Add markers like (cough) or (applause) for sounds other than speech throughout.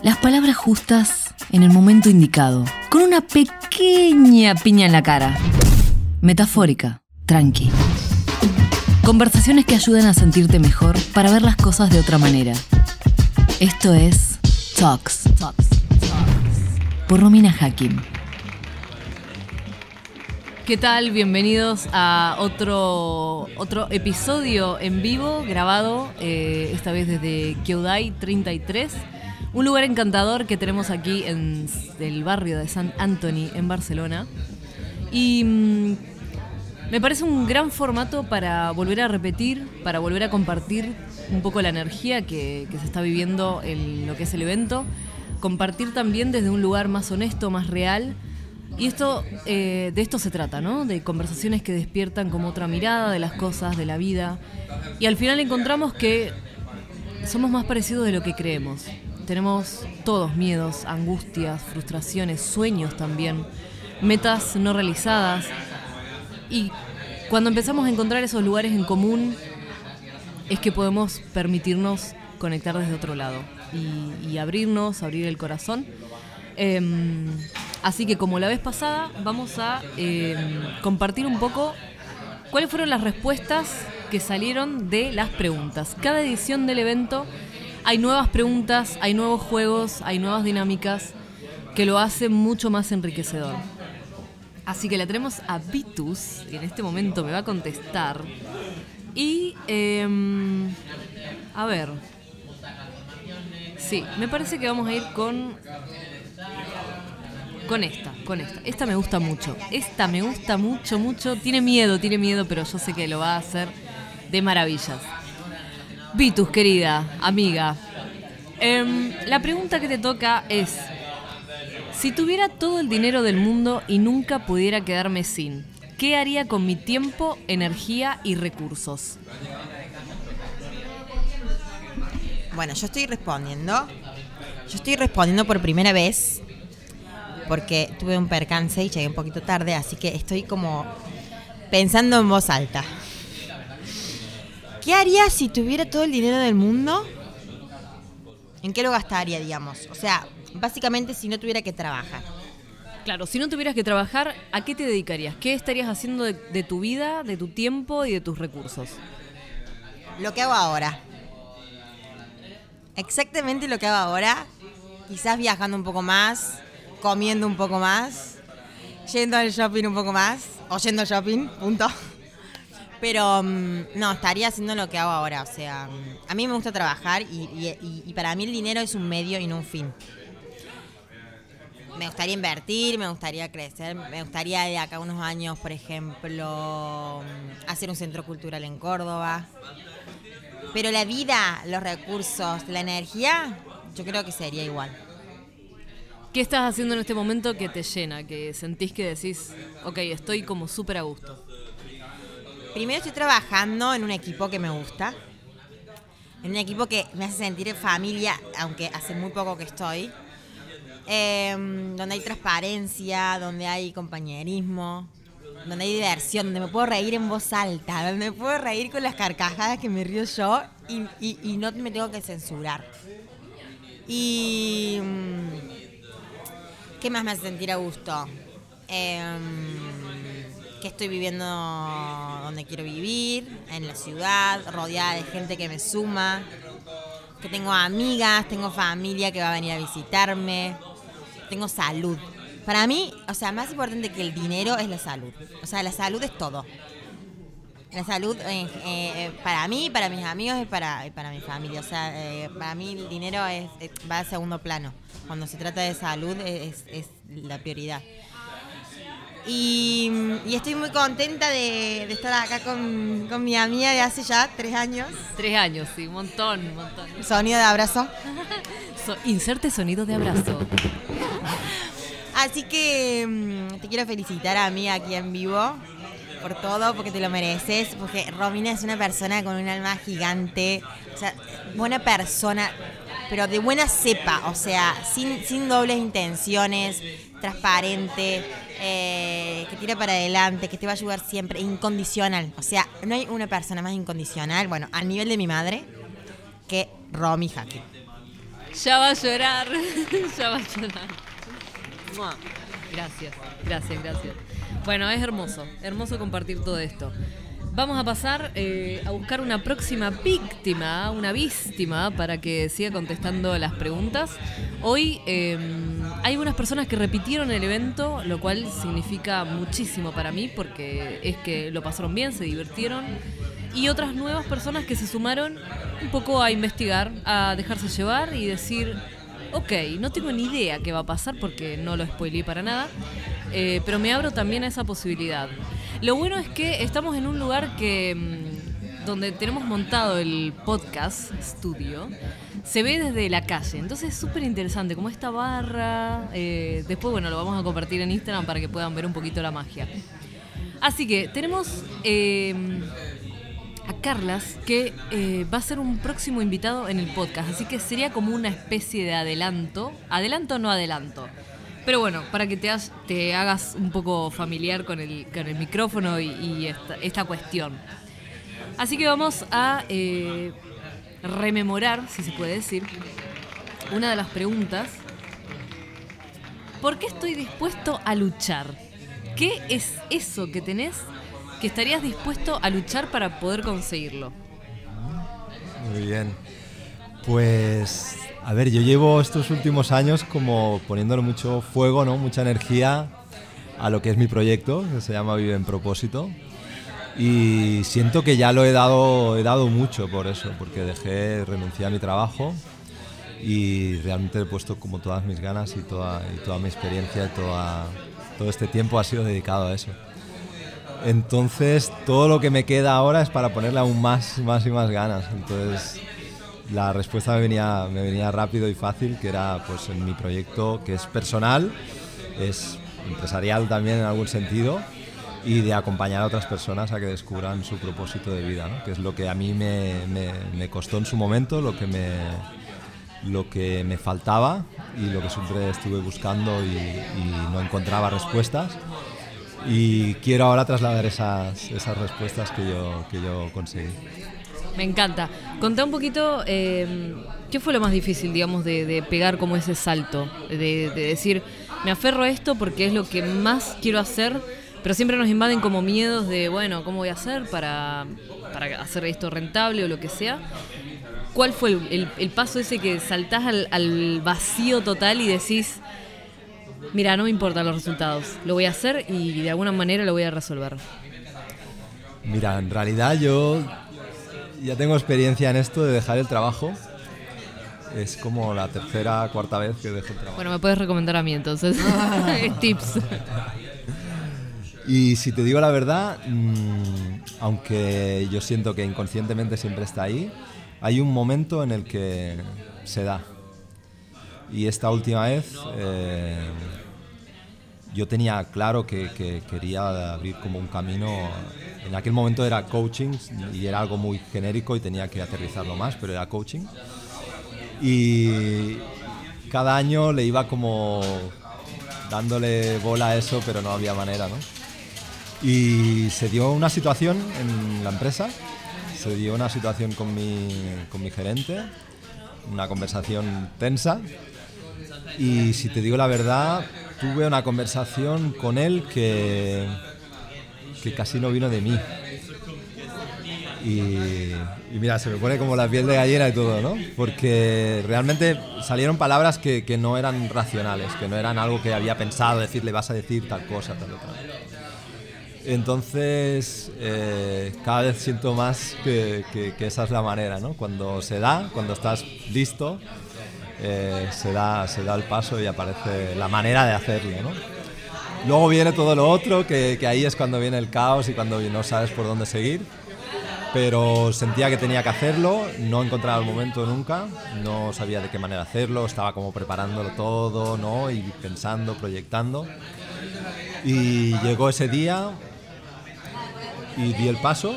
Las palabras justas en el momento indicado, con una pequeña piña en la cara. Metafórica, tranqui. Conversaciones que ayuden a sentirte mejor para ver las cosas de otra manera. Esto es Talks, Talks, Talks. por Romina Hakim. ¿Qué tal? Bienvenidos a otro, otro episodio en vivo, grabado, eh, esta vez desde Kyodai 33, un lugar encantador que tenemos aquí en el barrio de San Anthony, en Barcelona. Y mm, me parece un gran formato para volver a repetir, para volver a compartir un poco la energía que, se está viviendo en lo que es el evento, compartir también desde un lugar más honesto, más real y esto, eh, de esto se trata, ¿no? De conversaciones que despiertan como otra mirada de las cosas, de la vida. Y al final encontramos que somos más parecidos de lo que creemos. Tenemos todos miedos, angustias, frustraciones, sueños también, metas no realizadas. Y cuando empezamos a encontrar esos lugares en común, es que podemos permitirnos conectar desde otro lado y, abrirnos, abrir el corazón. Em, Así que como la vez pasada, vamos a eh, compartir un poco cuáles fueron las respuestas que salieron de las preguntas. Cada edición del evento hay nuevas preguntas, hay nuevos juegos, hay nuevas dinámicas que lo hacen mucho más enriquecedor. Así que la tenemos a Vitus, que en este momento me va a contestar. Y, em, a ver. Sí, me parece que vamos a ir con con esta, con esta. Esta me gusta mucho. Esta me gusta mucho, mucho. Tiene miedo, tiene miedo, pero yo sé que lo va a hacer de maravillas. Vitus, querida amiga. Em, la pregunta que te toca es, si tuviera todo el dinero del mundo y nunca pudiera quedarme sin, ¿qué haría con mi tiempo, energía y recursos? Bueno, yo estoy respondiendo. Yo estoy respondiendo por primera vez porque tuve un percance y llegué un poquito tarde, así que estoy como pensando en voz alta. ¿Qué haría si tuviera todo el dinero del mundo? ¿En qué lo gastaría, digamos? O sea, básicamente si no tuviera que trabajar. Claro, si no tuvieras que trabajar, ¿a qué te dedicarías? ¿Qué estarías haciendo de, de tu vida, de tu tiempo y de tus recursos? Lo que hago ahora. Exactamente lo que hago ahora. Quizás viajando un poco más, comiendo un poco más, yendo al shopping un poco más, o yendo al shopping, punto. Pero mm, no, estaría haciendo lo que hago ahora. O sea, mm, a mí me gusta trabajar y, para mí el dinero es un medio y no un fin. Me gustaría invertir, me gustaría crecer, me gustaría de acá unos años, por ejemplo, mm, hacer un centro cultural en Córdoba. Pero la vida, los recursos, la energía, yo creo que sería igual. ¿Qué estás haciendo en este momento que te llena, que sentís que decís, ok, estoy como súper a gusto? Primero estoy trabajando en un equipo que me gusta, en un equipo que me hace sentir familia, aunque hace muy poco que estoy, em, donde hay transparencia, donde hay compañerismo, donde hay diversión, donde me puedo reír en voz alta, donde me puedo reír con las carcajadas que me río yo y, no me tengo que censurar. Y ¿Qué más me hace sentir a gusto? Em, que estoy viviendo donde quiero vivir, en la ciudad, rodeada de gente que me suma, que tengo amigas, tengo familia que va a venir a visitarme, tengo salud. Para mí, o sea, más importante que el dinero es la salud. O sea, la salud es todo. La salud eh, eh, para mí, para mis amigos y para, para mi familia. O sea, eh, para mí el dinero es, va a segundo plano cuando se trata de salud es, la prioridad. Y, estoy muy contenta de, estar acá con, mi amiga de hace ya tres años. Tres años, sí, un montón, un montón. Sonido de abrazo. (laughs) inserte sonido de abrazo. Así que mm, te quiero felicitar a mí aquí en vivo por todo, porque te lo mereces, porque Romina es una persona con un alma gigante, o sea, buena persona, pero de buena cepa, o sea, sin, sin dobles intenciones, transparente, eh, que tira para adelante, que te va a ayudar siempre, incondicional. O sea, no hay una persona más incondicional, bueno, al nivel de mi madre, que Romy Jaque. Ya va a llorar. (laughs) ya va a llorar. Gracias, gracias, gracias. Bueno, es hermoso, hermoso compartir todo esto. Vamos a pasar eh, a buscar una próxima víctima, una víctima, para que siga contestando las preguntas. Hoy eh, hay unas personas que repitieron el evento, lo cual significa muchísimo para mí, porque es que lo pasaron bien, se divirtieron. Y otras nuevas personas que se sumaron un poco a investigar, a dejarse llevar y decir, ok, no tengo ni idea qué va a pasar porque no lo spoileé para nada, eh, pero me abro también a esa posibilidad. Lo bueno es que estamos en un lugar que mm, donde tenemos montado el podcast estudio, se ve desde la calle. Entonces es súper interesante, como esta barra. eh, después, bueno, lo vamos a compartir en Instagram para que puedan ver un poquito la magia. Así que tenemos eh, a Carlas, que eh, va a ser un próximo invitado en el podcast. Así que sería como una especie de adelanto. Adelanto o no adelanto. Pero bueno, para que te, hagas un poco familiar con el, con el micrófono y, esta cuestión. Así que vamos a eh, rememorar, si se puede decir, una de las preguntas. ¿Por qué estoy dispuesto a luchar? ¿Qué es eso que tenés que estarías dispuesto a luchar para poder conseguirlo? Muy bien. Pues, a ver, yo llevo estos últimos años como poniéndole mucho fuego, ¿no? Mucha energía a lo que es mi proyecto, que se llama Vive en Propósito. Y siento que ya lo he dado, he dado mucho por eso, porque dejé, renuncié a mi trabajo y realmente he puesto como todas mis ganas y toda, y toda mi experiencia, toda, todo este tiempo ha sido dedicado a eso. Entonces, todo lo que me queda ahora es para ponerle aún más, más y más ganas. Entonces, la respuesta me venía, me venía rápido y fácil, que era pues en mi proyecto, que es personal, es empresarial también en algún sentido, y de acompañar a otras personas a que descubran su propósito de vida, que es lo que a mí me costó en su momento, lo que me, lo que me faltaba y lo que siempre estuve buscando y, y no encontraba respuestas. Y quiero ahora trasladar esas, esas respuestas que yo, que yo conseguí. Me encanta. Contá un poquito, eh, ¿qué fue lo más difícil, digamos, de, de pegar como ese salto? De, de decir, me aferro a esto porque es lo que más quiero hacer, pero siempre nos invaden como miedos de, bueno, ¿cómo voy a hacer para, hacer esto rentable o lo que sea? ¿Cuál fue el paso ese que saltás al, al vacío total y decís, mira, no me importan los resultados, lo voy a hacer y de alguna manera lo voy a resolver? Mira, en realidad yo ya tengo experiencia en esto de dejar el trabajo. Es como la tercera, cuarta vez que dejo el trabajo. Bueno, me puedes recomendar a mí entonces. (laughs) (laughs) Tips. Y si te digo la verdad, mm, aunque yo siento que inconscientemente siempre está ahí, hay un momento en el que se da. Y esta última vez eh, yo tenía claro que, que quería abrir como un camino. En aquel momento era coaching y era algo muy genérico y tenía que aterrizarlo más, pero era coaching. Y cada año le iba como dándole bola a eso, pero no había manera, ¿no? Y se dio una situación en la empresa, se dio una situación con mi, con mi gerente, una conversación tensa. Y si te digo la verdad, tuve una conversación con él que, que casi no vino de mí. Y, y mira, se me pone como la piel de gallina y todo, ¿no? Porque realmente salieron palabras que, que no eran racionales, que no eran algo que había pensado decirle, vas a decir tal cosa, tal otra. Entonces, eh, cada vez siento más que, que- que esa es la manera, ¿no? Cuando se da, cuando estás listo, eh, se, da, se da el paso y aparece la manera de hacerlo, ¿no? Luego viene todo lo otro, que, que ahí es cuando viene el caos y cuando no sabes por dónde seguir. Pero sentía que tenía que hacerlo, no encontraba el momento nunca, no sabía de qué manera hacerlo, estaba como preparándolo todo, ¿no? Y pensando, proyectando. Y llegó ese día y di el paso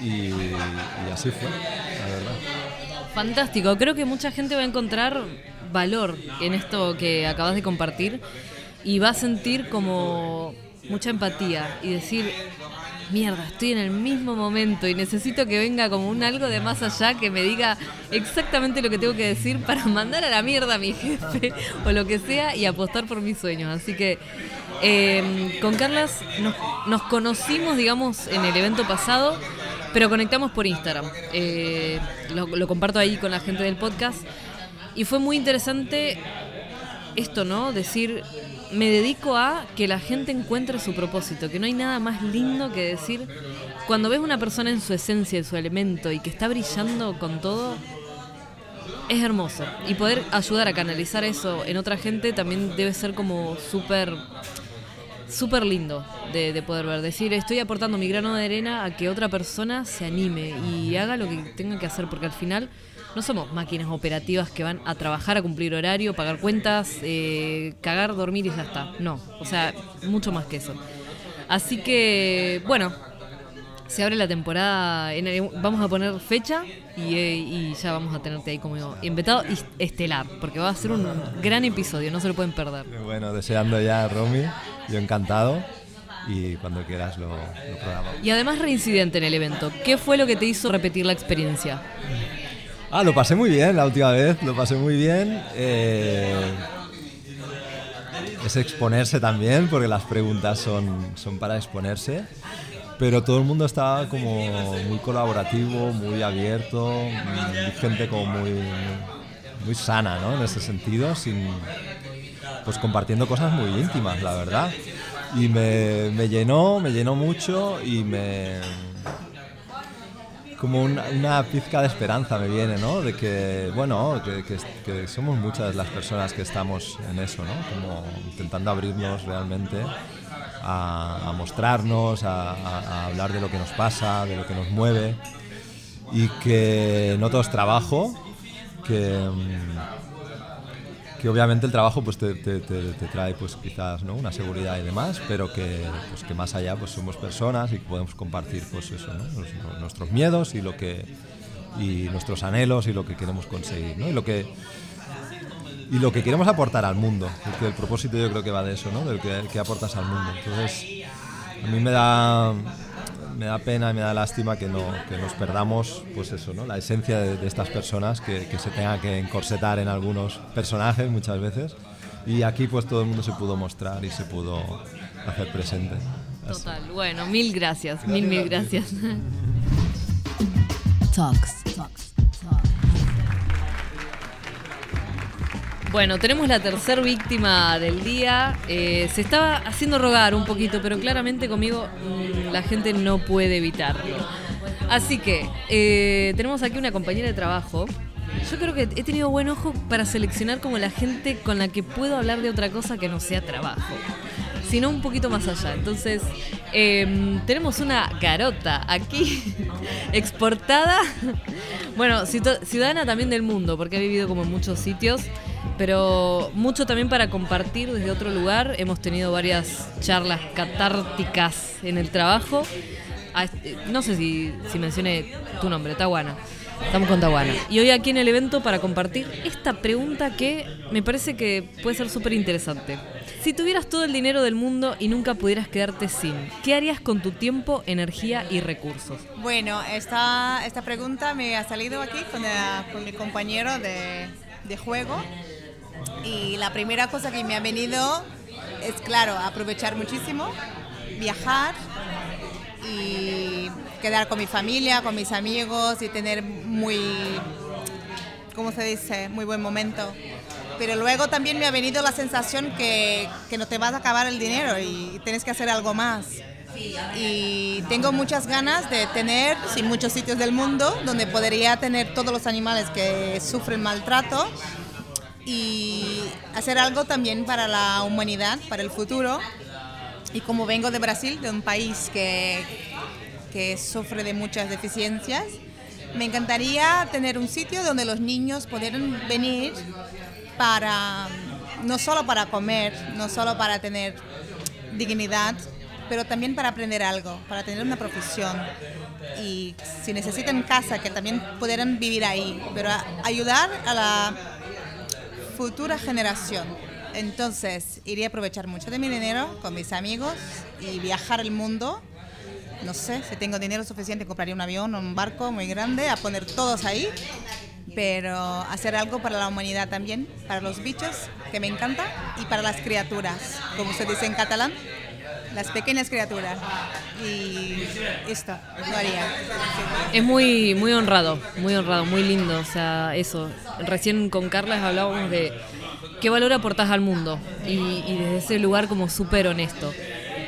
y, y así fue, la verdad. Fantástico, creo que mucha gente va a encontrar valor en esto que acabas de compartir y va a sentir como mucha empatía y decir, mierda, estoy en el mismo momento y necesito que venga como un algo de más allá que me diga exactamente lo que tengo que decir para (laughs) mandar a la mierda a mi jefe o lo que sea y apostar por mis sueños. Así que eh, con Carlas nos, conocimos, digamos, en el evento pasado, pero conectamos por Instagram. Eh, lo comparto ahí con la gente del podcast. Y fue muy interesante esto, ¿no? Decir, me dedico a que la gente encuentre su propósito, que no hay nada más lindo que decir, cuando ves una persona en su esencia, en su elemento y que está brillando con todo, es hermoso. Y poder ayudar a canalizar eso en otra gente también debe ser como súper súper lindo de, de, poder ver. Decir, estoy aportando mi grano de arena a que otra persona se anime y haga lo que tenga que hacer, porque al final no somos máquinas operativas que van a trabajar, a cumplir horario, pagar cuentas, eh, cagar, dormir y ya está. No, o sea, mucho más que eso. Así que, bueno, se abre la temporada, vamos a poner fecha eh, y, ya vamos a tenerte ahí como invitado estelar, porque va a ser un gran episodio, no se lo pueden perder. Bueno, deseando ya, Romy, yo encantado y cuando quieras lo, lo programamos. Y además reincidente en el evento, ¿qué fue lo que te hizo repetir la experiencia? Ah, lo pasé muy bien la última vez, lo pasé muy bien. Eh, es exponerse también, porque las preguntas son, son para exponerse. Pero todo el mundo estaba como muy colaborativo, muy abierto, gente como muy, muy sana, ¿no? En ese sentido, sin, pues compartiendo cosas muy íntimas, la verdad. Y me, me llenó, me llenó mucho y me, como una, pizca de esperanza me viene, ¿no? De que, bueno, que, somos muchas las personas que estamos en eso, ¿no? Como intentando abrirnos realmente a, mostrarnos, a, hablar de lo que nos pasa, de lo que nos mueve y que no todo es trabajo, que... Mm, que obviamente el trabajo pues te, te, trae pues quizás ¿no? una seguridad y demás, pero que, pues, que más allá pues somos personas y podemos compartir pues eso, ¿no? nuestros miedos y lo que y nuestros anhelos y lo que queremos conseguir, ¿no? Y lo que y lo que queremos aportar al mundo, porque el propósito yo creo que va de eso, ¿no? Del que, que aportas al mundo. Entonces, a mí me da me da pena y me da lástima que, no, que nos perdamos pues eso, ¿no? la esencia de, estas personas, que, que, se tenga que encorsetar en algunos personajes muchas veces. Y aquí pues todo el mundo se pudo mostrar y se pudo hacer presente. Total, bueno, mil gracias, mil, mil gracias. Talks. Talks. Bueno, tenemos la tercera víctima del día. Eh, se estaba haciendo rogar un poquito, pero claramente conmigo mm, la gente no puede evitarlo. Así que eh, tenemos aquí una compañera de trabajo. Yo creo que he tenido buen ojo para seleccionar como la gente con la que puedo hablar de otra cosa que no sea trabajo, sino un poquito más allá. Entonces, em, tenemos una garota aquí, (laughs) exportada, bueno, ciudadana también del mundo, porque ha vivido como en muchos sitios pero mucho también para compartir desde otro lugar. Hemos tenido varias charlas catárticas en el trabajo. Ah, eh, no sé si, si mencioné tu nombre, Tawana. Estamos con Tawana. Y hoy aquí en el evento para compartir esta pregunta que me parece que puede ser súper interesante. Si tuvieras todo el dinero del mundo y nunca pudieras quedarte sin, ¿qué harías con tu tiempo, energía y recursos? Bueno, esta, esta pregunta me ha salido aquí con, con mi compañero de, de juego y la primera cosa que me ha venido es, claro, aprovechar muchísimo, viajar y quedar con mi familia, con mis amigos y tener muy, ¿cómo se dice? Muy buen momento. Pero luego también me ha venido la sensación que, que no te vas a acabar el dinero y tienes que hacer algo más. Y tengo muchas ganas de tener, sin muchos sitios del mundo, donde podría tener todos los animales que sufren maltrato y hacer algo también para la humanidad, para el futuro. Y como vengo de Brasil, de un país que, que sufre de muchas deficiencias, me encantaría tener un sitio donde los niños pudieran venir para, no solo para comer, no solo para tener dignidad, pero también para aprender algo, para tener una profesión. Y si necesitan casa, que también pudieran vivir ahí, pero ayudar a la futura generación. Entonces, iría a aprovechar mucho de mi dinero con mis amigos y viajar el mundo no sé, si tengo dinero suficiente compraría un avión o un barco muy grande a poner todos ahí, pero hacer algo para la humanidad también, para los bichos, que me encanta, y para las criaturas, como se dice en catalán, las pequeñas criaturas. Y esto lo haría. Es muy, muy honrado, muy honrado, muy lindo. O sea, eso. Recién con Carla hablábamos de qué valor aportás al mundo y, y desde ese lugar como súper honesto.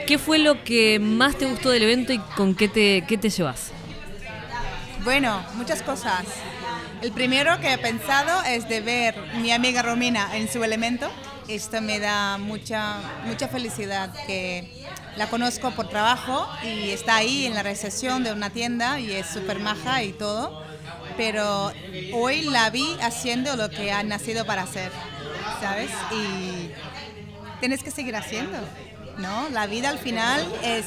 ¿Qué fue lo que más te gustó del evento y con qué te, qué te llevas? Bueno, muchas cosas. El primero que he pensado es de ver mi amiga Romina en su elemento. Esto me da mucha, mucha felicidad que la conozco por trabajo y está ahí en la recepción de una tienda y es súper maja y todo. Pero hoy la vi haciendo lo que ha nacido para hacer, ¿sabes? Y tienes que seguir haciendo, ¿no? La vida al final es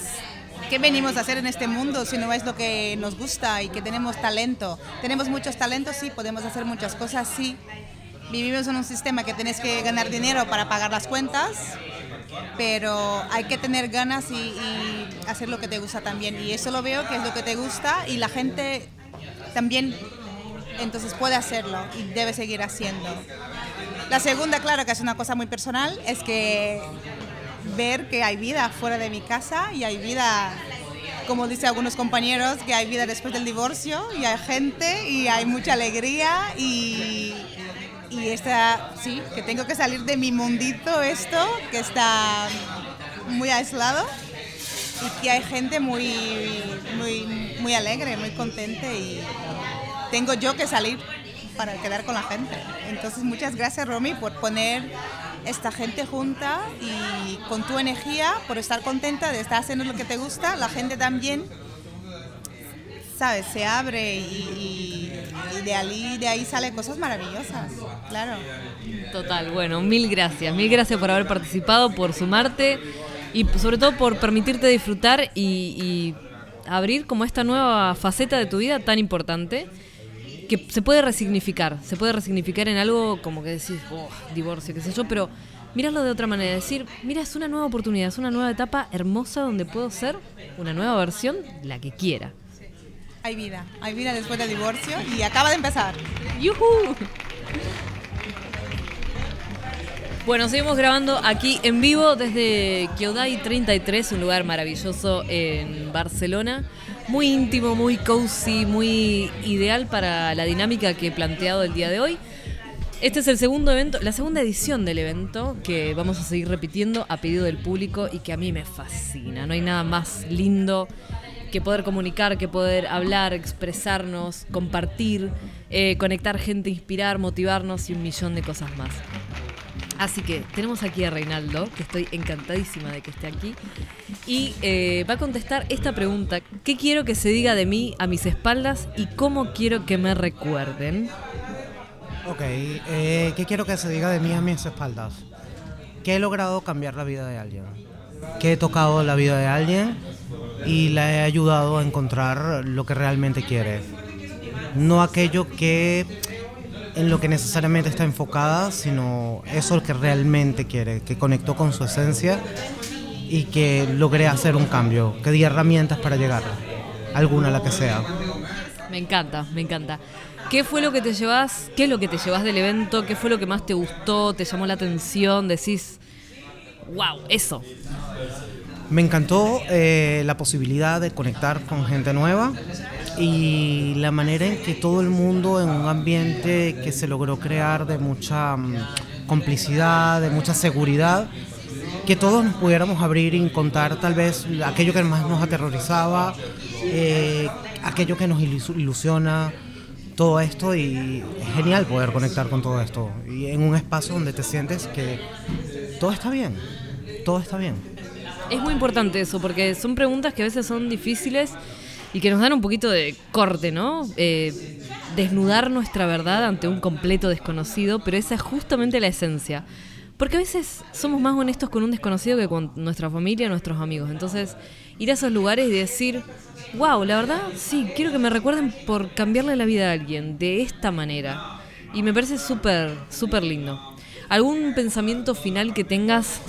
¿Qué venimos a hacer en este mundo si no es lo que nos gusta y que tenemos talento? Tenemos muchos talentos, sí, podemos hacer muchas cosas, sí. Vivimos en un sistema que tienes que ganar dinero para pagar las cuentas, pero hay que tener ganas y, hacer lo que te gusta también. Y eso lo veo que es lo que te gusta y la gente también entonces puede hacerlo y debe seguir haciendo. La segunda, claro, que es una cosa muy personal, es que ver que hay vida fuera de mi casa y hay vida, como dicen algunos compañeros, que hay vida después del divorcio y hay gente y hay mucha alegría y, y esta, sí, que tengo que salir de mi mundito esto, que está muy aislado y que hay gente muy, muy, muy alegre, muy contente y tengo yo que salir para quedar con la gente. Entonces muchas gracias Romy por poner esta gente junta y con tu energía, por estar contenta de estar haciendo lo que te gusta, la gente también, ¿sabes? Se abre y, y de, ahí, de ahí salen cosas maravillosas, claro. Total, bueno, mil gracias. Mil gracias por haber participado, por sumarte y sobre todo por permitirte disfrutar y, y abrir como esta nueva faceta de tu vida tan importante que se puede resignificar, se puede resignificar en algo como que decís, oh, divorcio, qué sé yo, pero mirarlo de otra manera, decir, mira, es una nueva oportunidad, es una nueva etapa hermosa donde puedo ser una nueva versión, la que quiera. Hay vida, hay vida después del divorcio y acaba de empezar. ¡Yuhu! Bueno, seguimos grabando aquí en vivo desde Kyodai 33, un lugar maravilloso en Barcelona. Muy íntimo, muy cozy, muy ideal para la dinámica que he planteado el día de hoy. Este es el segundo evento, la segunda edición del evento que vamos a seguir repitiendo a pedido del público y que a mí me fascina. No hay nada más lindo que poder comunicar, que poder hablar, expresarnos, compartir, eh, conectar gente, inspirar, motivarnos y un millón de cosas más. Así que tenemos aquí a Reinaldo, que estoy encantadísima de que esté aquí, y eh, va a contestar esta pregunta. ¿Qué quiero que se diga de mí a mis espaldas y cómo quiero que me recuerden? Ok, eh, ¿qué quiero que se diga de mí a mis espaldas? Que he logrado cambiar la vida de alguien. Que he tocado la vida de alguien y la he ayudado a encontrar lo que realmente quiere. No aquello que en lo que necesariamente está enfocada, sino eso que realmente quiere, que conectó con su esencia y que logré hacer un cambio, que di herramientas para llegar, alguna la que sea. Me encanta, me encanta. ¿Qué fue lo que te llevas? ¿Qué es lo que te llevas del evento? ¿Qué fue lo que más te gustó? ¿Te llamó la atención? Decís, wow, eso. Me encantó eh, la posibilidad de conectar con gente nueva y la manera en que todo el mundo en un ambiente que se logró crear de mucha mm, complicidad, de mucha seguridad, que todos nos pudiéramos abrir y contar tal vez aquello que más nos aterrorizaba, eh, aquello que nos ilu- ilusiona, todo esto y es genial poder conectar con todo esto y en un espacio donde te sientes que todo está bien, todo está bien. Es muy importante eso, porque son preguntas que a veces son difíciles y que nos dan un poquito de corte, ¿no? Eh, desnudar nuestra verdad ante un completo desconocido, pero esa es justamente la esencia. Porque a veces somos más honestos con un desconocido que con nuestra familia, nuestros amigos. Entonces, ir a esos lugares y decir, wow, la verdad, sí, quiero que me recuerden por cambiarle la vida a alguien de esta manera. Y me parece súper, súper lindo. ¿Algún pensamiento final que tengas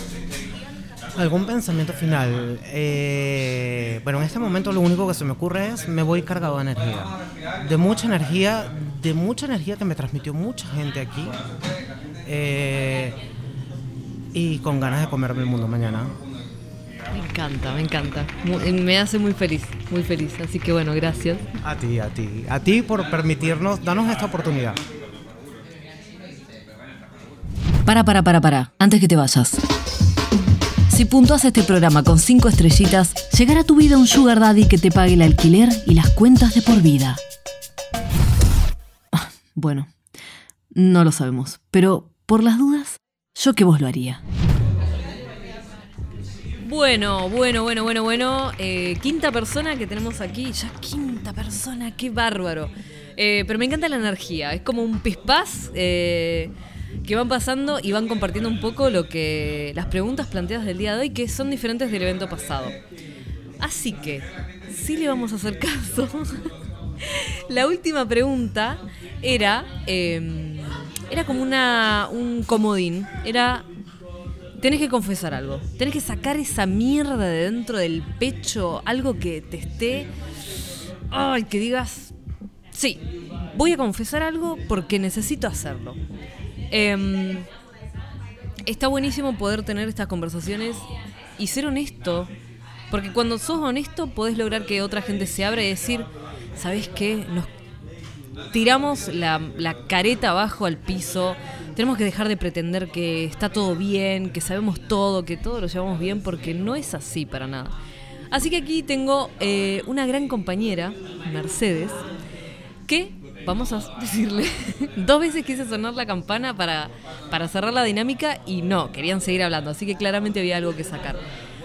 ¿Algún pensamiento final? Eh, bueno, en este momento lo único que se me ocurre es me voy cargado de energía. De mucha energía, de mucha energía que me transmitió mucha gente aquí. Eh, y con ganas de comerme el mundo mañana. Me encanta, me encanta. Me hace muy feliz, muy feliz. Así que bueno, gracias. A ti, a ti. A ti por permitirnos, darnos esta oportunidad. Para, para, para, para. Antes que te vayas. Si puntuas este programa con 5 estrellitas, llegará a tu vida un sugar daddy que te pague el alquiler y las cuentas de por vida. Ah, bueno, no lo sabemos, pero por las dudas, yo que vos lo haría. Bueno, bueno, bueno, bueno, bueno. Eh, quinta persona que tenemos aquí. Ya quinta persona, qué bárbaro. Eh, pero me encanta la energía. Es como un pispás. Eh, que van pasando y van compartiendo un poco lo que las preguntas planteadas del día de hoy que son diferentes del evento pasado. Así que, sí le vamos a hacer caso. (laughs) La última pregunta era em, era como una un comodín, era tenés que confesar algo, tenés que sacar esa mierda de dentro del pecho, algo que te esté ay, que digas, sí, voy a confesar algo porque necesito hacerlo. Em, está buenísimo poder tener estas conversaciones y ser honesto, porque cuando sos honesto podés lograr que otra gente se abra y decir, ¿sabes qué? Nos tiramos la, careta abajo al piso, tenemos que dejar de pretender que está todo bien, que sabemos todo, que todo lo llevamos bien, porque no es así para nada. Así que aquí tengo eh, una gran compañera, Mercedes, que vamos a decirle, (laughs) dos veces quise sonar la campana para, para cerrar la dinámica y no, querían seguir hablando, así que claramente había algo que sacar.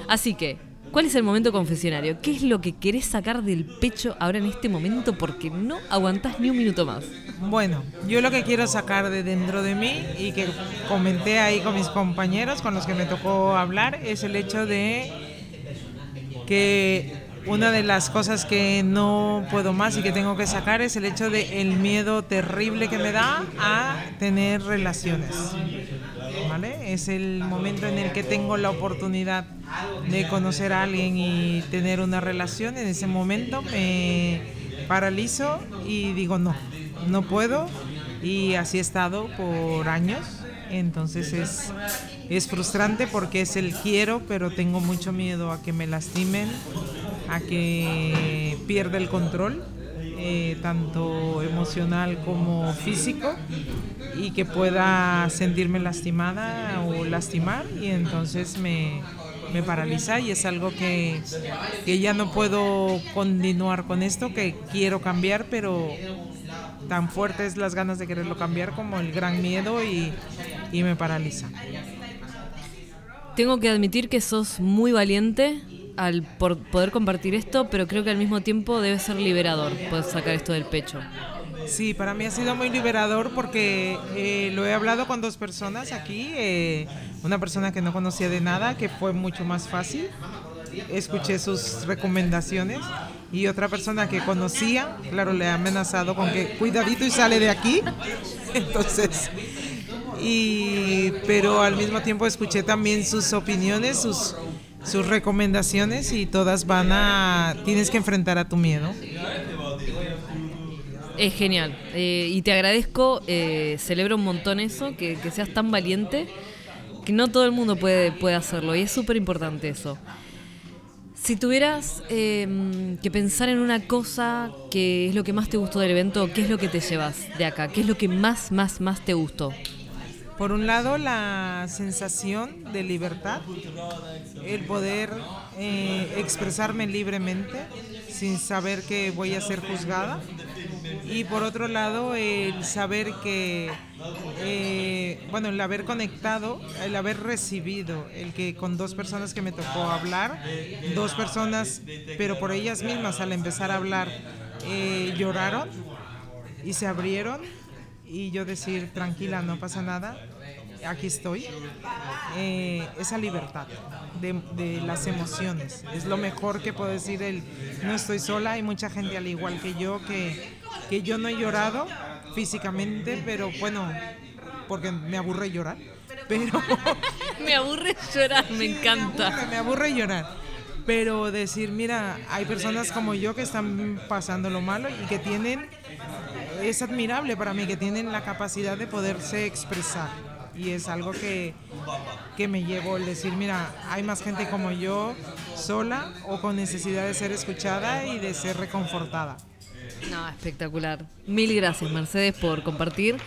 Así que, ¿cuál es el momento confesionario? ¿Qué es lo que querés sacar del pecho ahora en este momento? Porque no aguantás ni un minuto más. Bueno, yo lo que quiero sacar de dentro de mí y que comenté ahí con mis compañeros con los que me tocó hablar es el hecho de que una de las cosas que no puedo más y que tengo que sacar es el hecho de el miedo terrible que me da a tener relaciones. ¿Vale? Es el momento en el que tengo la oportunidad de conocer a alguien y tener una relación. En ese momento me paralizo y digo no, no puedo. Y así he estado por años. Entonces es, es frustrante porque es el quiero, pero tengo mucho miedo a que me lastimen a que pierda el control, eh, tanto emocional como físico, y que pueda sentirme lastimada o lastimar, y entonces me, me paraliza y es algo que, que ya no puedo continuar con esto, que quiero cambiar, pero tan fuertes las ganas de quererlo cambiar como el gran miedo y, y me paraliza. Tengo que admitir que sos muy valiente al por poder compartir esto, pero creo que al mismo tiempo debe ser liberador poder sacar esto del pecho. Sí, para mí ha sido muy liberador porque eh, lo he hablado con dos personas aquí, eh, una persona que no conocía de nada, que fue mucho más fácil, escuché sus recomendaciones y otra persona que conocía, claro, le ha amenazado con que cuidadito y sale de aquí, (laughs) entonces, y, pero al mismo tiempo escuché también sus opiniones, sus sus recomendaciones y todas van a... Tienes que enfrentar a tu miedo. Es genial. Eh, y te agradezco, eh, celebro un montón eso, que, seas tan valiente, que no todo el mundo puede, puede hacerlo. Y es súper importante eso. Si tuvieras em, que pensar en una cosa que es lo que más te gustó del evento, ¿qué es lo que te llevas de acá? ¿Qué es lo que más, más, más te gustó? Por un lado, la sensación de libertad, el poder eh, expresarme libremente sin saber que voy a ser juzgada. Y por otro lado, el saber que, eh, bueno, el haber conectado, el haber recibido, el que con dos personas que me tocó hablar, dos personas, pero por ellas mismas al empezar a hablar, eh, lloraron y se abrieron y yo decir, tranquila, no pasa nada, aquí estoy, eh, esa libertad de, las emociones. Es lo mejor que puedo decir, el no estoy sola, hay mucha gente al igual que yo que, que yo no he llorado físicamente, pero bueno, porque me aburre llorar, Pero (laughs) Me aburre llorar, me encanta. me aburre llorar. Pero decir, mira, hay personas como yo que están pasando lo malo y que tienen, es admirable para mí, que tienen la capacidad de poderse expresar. Y es algo que, que me llevo el decir, mira, hay más gente como yo sola o con necesidad de ser escuchada y de ser reconfortada. No, espectacular. Mil gracias, Mercedes, por compartir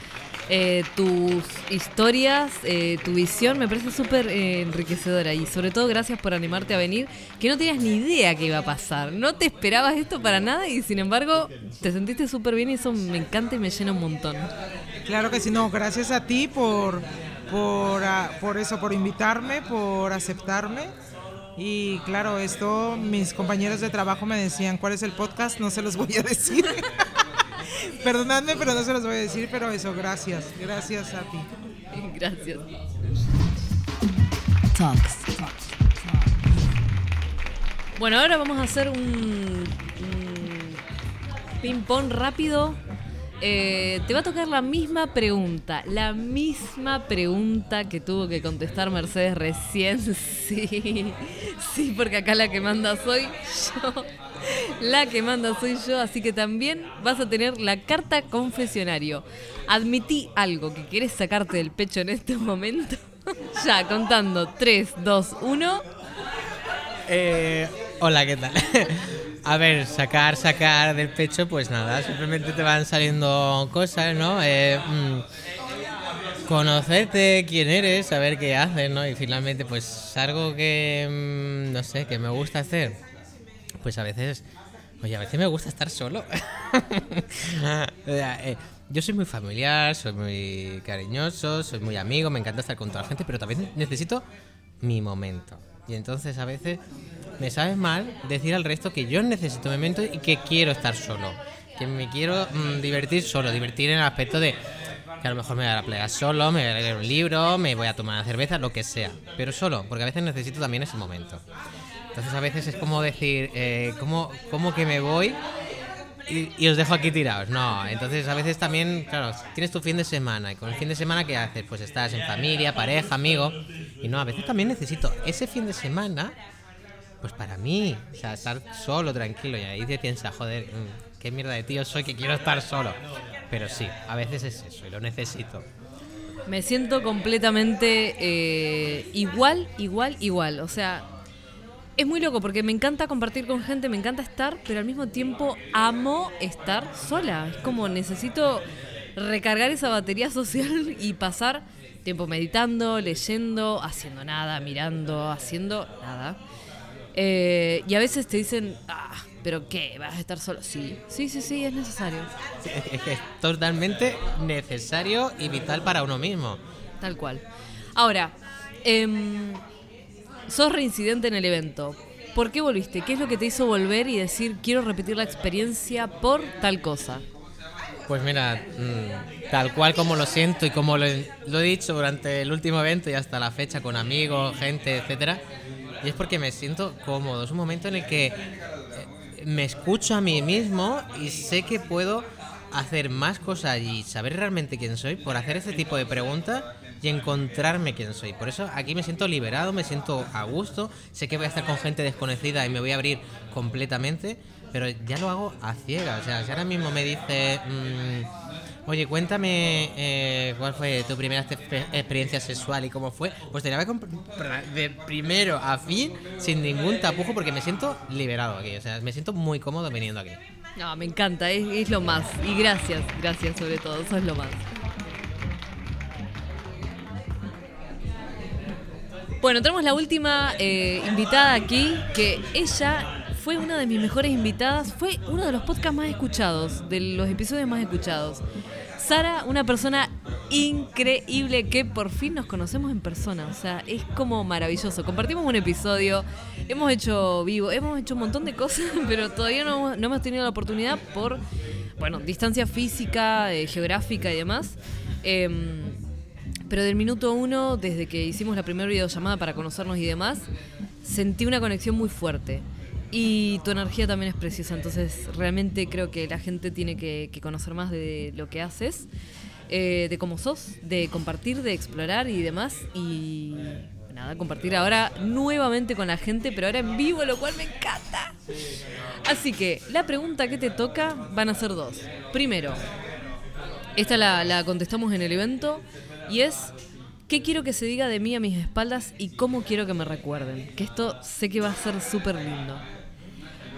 eh, tus historias, eh, tu visión. Me parece súper eh, enriquecedora y sobre todo gracias por animarte a venir, que no tenías ni idea que iba a pasar. No te esperabas esto para nada y sin embargo te sentiste súper bien y eso me encanta y me llena un montón. Claro que sí, no, gracias a ti por, por, ah, por eso, por invitarme, por aceptarme. Y claro, esto mis compañeros de trabajo me decían, ¿cuál es el podcast? No se los voy a decir. (laughs) (laughs) Perdonadme, pero no se los voy a decir, pero eso, gracias, gracias a ti. Gracias. Bueno, ahora vamos a hacer un, un ping-pong rápido. Eh, te va a tocar la misma pregunta, la misma pregunta que tuvo que contestar Mercedes recién. (laughs) Sí, sí, porque acá la que manda soy yo. La que manda soy yo, así que también vas a tener la carta confesionario. Admití algo que quieres sacarte del pecho en este momento. (laughs) ya, contando 3, 2, 1. Eh, hola, ¿qué tal? (laughs) A ver, sacar, sacar del pecho, pues nada, simplemente te van saliendo cosas, ¿no? Eh, mm, conocerte, quién eres, saber qué haces, ¿no? Y finalmente, pues algo que, mm, no sé, que me gusta hacer, pues a veces, oye, a veces me gusta estar solo. (laughs) Eh, yo soy muy familiar, soy muy cariñoso, soy muy amigo, me encanta estar con toda la gente, pero también necesito mi momento. Y entonces a veces me sabe mal decir al resto que yo necesito mi momento y que quiero estar solo. Que me quiero mm, divertir solo, divertir en el aspecto de que a lo mejor me voy a la playa solo, me voy a leer un libro, me voy a tomar una cerveza, lo que sea. Pero solo, porque a veces necesito también ese momento. Entonces a veces es como decir, eh, ¿cómo, ¿cómo que me voy y, os dejo aquí tirados? No, entonces a veces también, claro, tienes tu fin de semana y con el fin de semana ¿qué haces? Pues estás en familia, pareja, amigo. Y no, a veces también necesito ese fin de semana, pues para mí, o sea, estar solo, tranquilo. Y ahí te piensas, joder, mm, qué mierda de tío soy que quiero estar solo. Pero sí, a veces es eso y lo necesito. Me siento completamente eh, igual, igual, igual. O sea, es muy loco porque me encanta compartir con gente, me encanta estar, pero al mismo tiempo amo estar sola. Es como necesito recargar esa batería (laughs) social y pasar tiempo meditando, leyendo, haciendo nada, mirando, haciendo nada. Eh, y a veces te dicen, ah, pero ¿qué? ¿Vas a estar solo? Sí, sí, sí, sí, es necesario. Sí, Es que es totalmente necesario y vital para uno mismo. Tal cual. Ahora, em, sos reincidente en el evento. ¿Por qué volviste? ¿Qué es lo que te hizo volver y decir quiero repetir la experiencia por tal cosa? Pues mira, mm, tal cual como lo siento y como lo he, dicho durante el último evento y hasta la fecha con amigos, gente, etcétera, y es porque me siento cómodo. Es un momento en el que eh, me escucho a mí mismo y sé que puedo hacer más cosas y saber realmente quién soy por hacer este tipo de preguntas y encontrarme quién soy. Por eso aquí me siento liberado, me siento a gusto, sé que voy a estar con gente desconocida y me voy a abrir completamente, pero ya lo hago a ciegas. O sea, si ahora mismo me dice, mm, oye, cuéntame eh, cuál fue tu primera expe- experiencia sexual y cómo fue, pues te la voy a de primero a fin sin ningún tapujo porque me siento liberado aquí. O sea, me siento muy cómodo viniendo aquí. No, me encanta, es, es lo más. Y gracias, gracias sobre todo, eso es lo más. Bueno, tenemos la última eh, invitada aquí, que ella fue una de mis mejores invitadas, fue uno de los podcasts más escuchados, de los episodios más escuchados. Sara, una persona increíble que por fin nos conocemos en persona, o sea, es como maravilloso. Compartimos un episodio, hemos hecho vivo, hemos hecho un montón de cosas, (laughs) pero todavía no, no hemos tenido la oportunidad por, bueno, distancia física, eh, geográfica y demás. Em, pero del minuto uno, desde que hicimos la primera videollamada para conocernos y demás, sentí una conexión muy fuerte. Y tu energía también es preciosa, entonces realmente creo que la gente tiene que, conocer más de lo que haces. eh, de cómo sos, de compartir, de explorar y demás. Y nada, compartir ahora nuevamente con la gente, pero ahora en vivo, lo cual me encanta. Así que la pregunta que te toca van a ser dos. Primero, esta la contestamos en el evento y es ¿Qué quiero que se diga de mí a mis espaldas y cómo quiero que me recuerden? Que esto sé que va a ser súper lindo.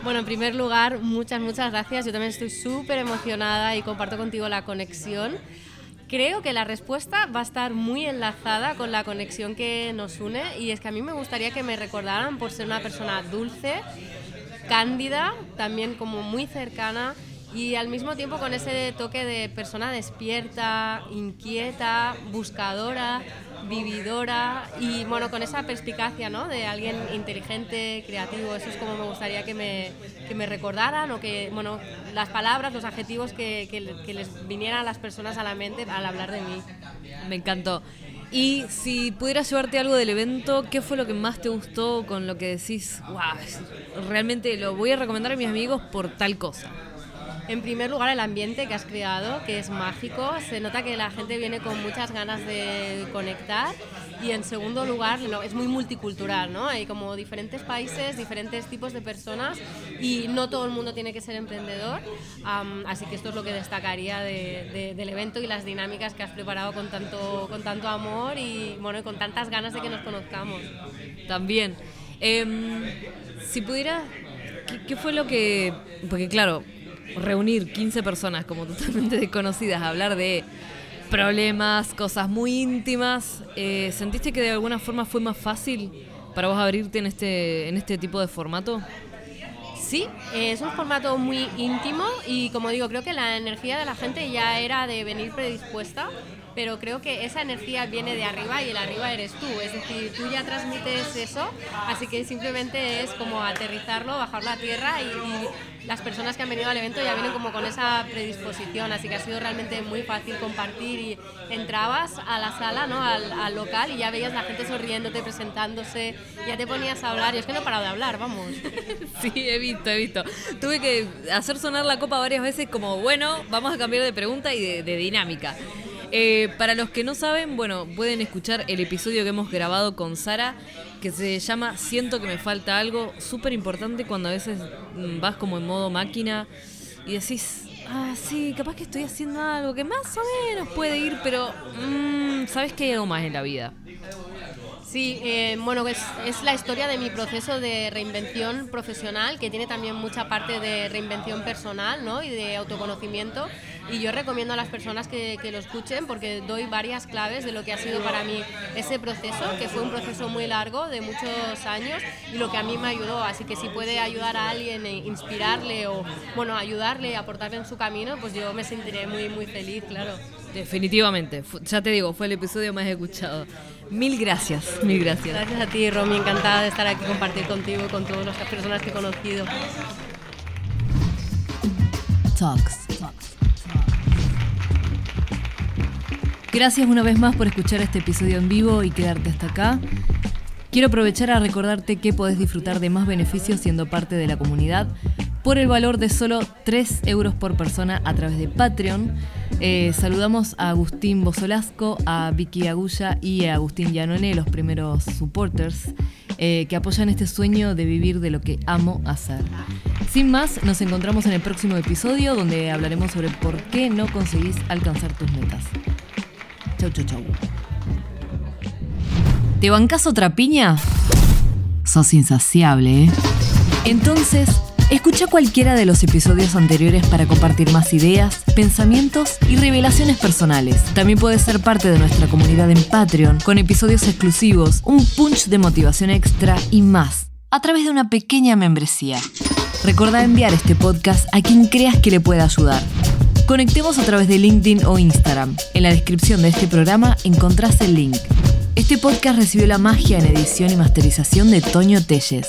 Bueno, en primer lugar, muchas, muchas gracias. Yo también estoy súper emocionada y comparto contigo la conexión. Creo que la respuesta va a estar muy enlazada con la conexión que nos une y es que a mí me gustaría que me recordaran por ser una persona dulce, cándida, también como muy cercana y al mismo tiempo con ese toque de persona despierta, inquieta, buscadora, vividora y bueno, con esa perspicacia ¿no? de alguien inteligente, creativo. Eso es como me gustaría que me, que me recordaran o que, bueno, las palabras, los adjetivos que, que, que les vinieran a las personas a la mente al hablar de mí. Me encantó. Y si pudieras llevarte algo del evento, ¿qué fue lo que más te gustó con lo que decís? Wow, realmente lo voy a recomendar a mis amigos por tal cosa. En primer lugar, el ambiente que has creado, que es mágico. Se nota que la gente viene con muchas ganas de conectar. Y en segundo lugar, es muy multicultural, ¿no? Hay como diferentes países, diferentes tipos de personas y no todo el mundo tiene que ser emprendedor. así que esto es lo que destacaría del evento y las dinámicas que has preparado con tanto, con tanto amor y bueno, con tantas ganas de que nos conozcamos. También. Em, si pudiera, ¿qué, ¿qué fue lo que...? Porque claro, reunir 15 personas como (laughs) totalmente desconocidas a hablar de problemas, cosas muy íntimas, eh, ¿sentiste que de alguna forma fue más fácil para vos abrirte en este, en este tipo de formato? Sí, es un formato muy íntimo y como digo, creo que la energía de la gente ya era de venir predispuesta pero creo que esa energía viene de arriba y el arriba eres tú, es decir, tú ya transmites eso, así que simplemente es como aterrizarlo, bajarlo a tierra y, las personas que han venido al evento ya vienen como con esa predisposición, así que ha sido realmente muy fácil compartir y entrabas a la sala, ¿no? al, al local y ya veías la gente sonriéndote, presentándose, ya te ponías a hablar y es que no he parado de hablar, vamos. (laughs) Sí, he visto, he visto. Tuve que hacer sonar la copa varias veces como, bueno, vamos a cambiar de pregunta y de, de dinámica. Eh, para los que no saben, bueno, pueden escuchar el episodio que hemos grabado con Sara, que se llama Siento que me falta algo, súper importante cuando a veces mm, vas como en modo máquina y decís, ah, sí, capaz que estoy haciendo algo que más o menos puede ir, pero mm, sabes que hay algo más en la vida. Sí, eh, bueno, es, es, la historia de mi proceso de reinvención profesional, que tiene también mucha parte de reinvención personal ¿no? y de autoconocimiento. Y yo recomiendo a las personas que, que, lo escuchen porque doy varias claves de lo que ha sido para mí ese proceso, que fue un proceso muy largo, de muchos años, y lo que a mí me ayudó. Así que si puede ayudar a alguien, e inspirarle o, bueno, ayudarle, aportarle en su camino, pues yo me sentiré muy, muy feliz, claro. Definitivamente, ya te digo, fue el episodio más escuchado. Mil gracias, mil gracias. Gracias a ti, Romy, encantada de estar aquí compartir contigo y con todas las personas que he conocido. Talks. Talks. Gracias una vez más por escuchar este episodio en vivo y quedarte hasta acá. Quiero aprovechar a recordarte que podés disfrutar de más beneficios siendo parte de la comunidad por el valor de solo 3 euros por persona a través de Patreon. Eh, saludamos a Agustín Bozolasco, a Vicky Agulla y a Agustín Llanone, los primeros supporters eh, que apoyan este sueño de vivir de lo que amo hacer. Sin más, nos encontramos en el próximo episodio donde hablaremos sobre por qué no conseguís alcanzar tus metas. Chau, chau, chau. ¿Te bancas otra piña? Sos insaciable, ¿eh? Entonces, escucha cualquiera de los episodios anteriores para compartir más ideas, pensamientos y revelaciones personales. También puedes ser parte de nuestra comunidad en Patreon con episodios exclusivos, un punch de motivación extra y más a través de una pequeña membresía. Recordá enviar este podcast a quien creas que le pueda ayudar. Conectemos a través de LinkedIn o Instagram. En la descripción de este programa encontrás el link. Este podcast recibió la magia en edición y masterización de Toño Telles.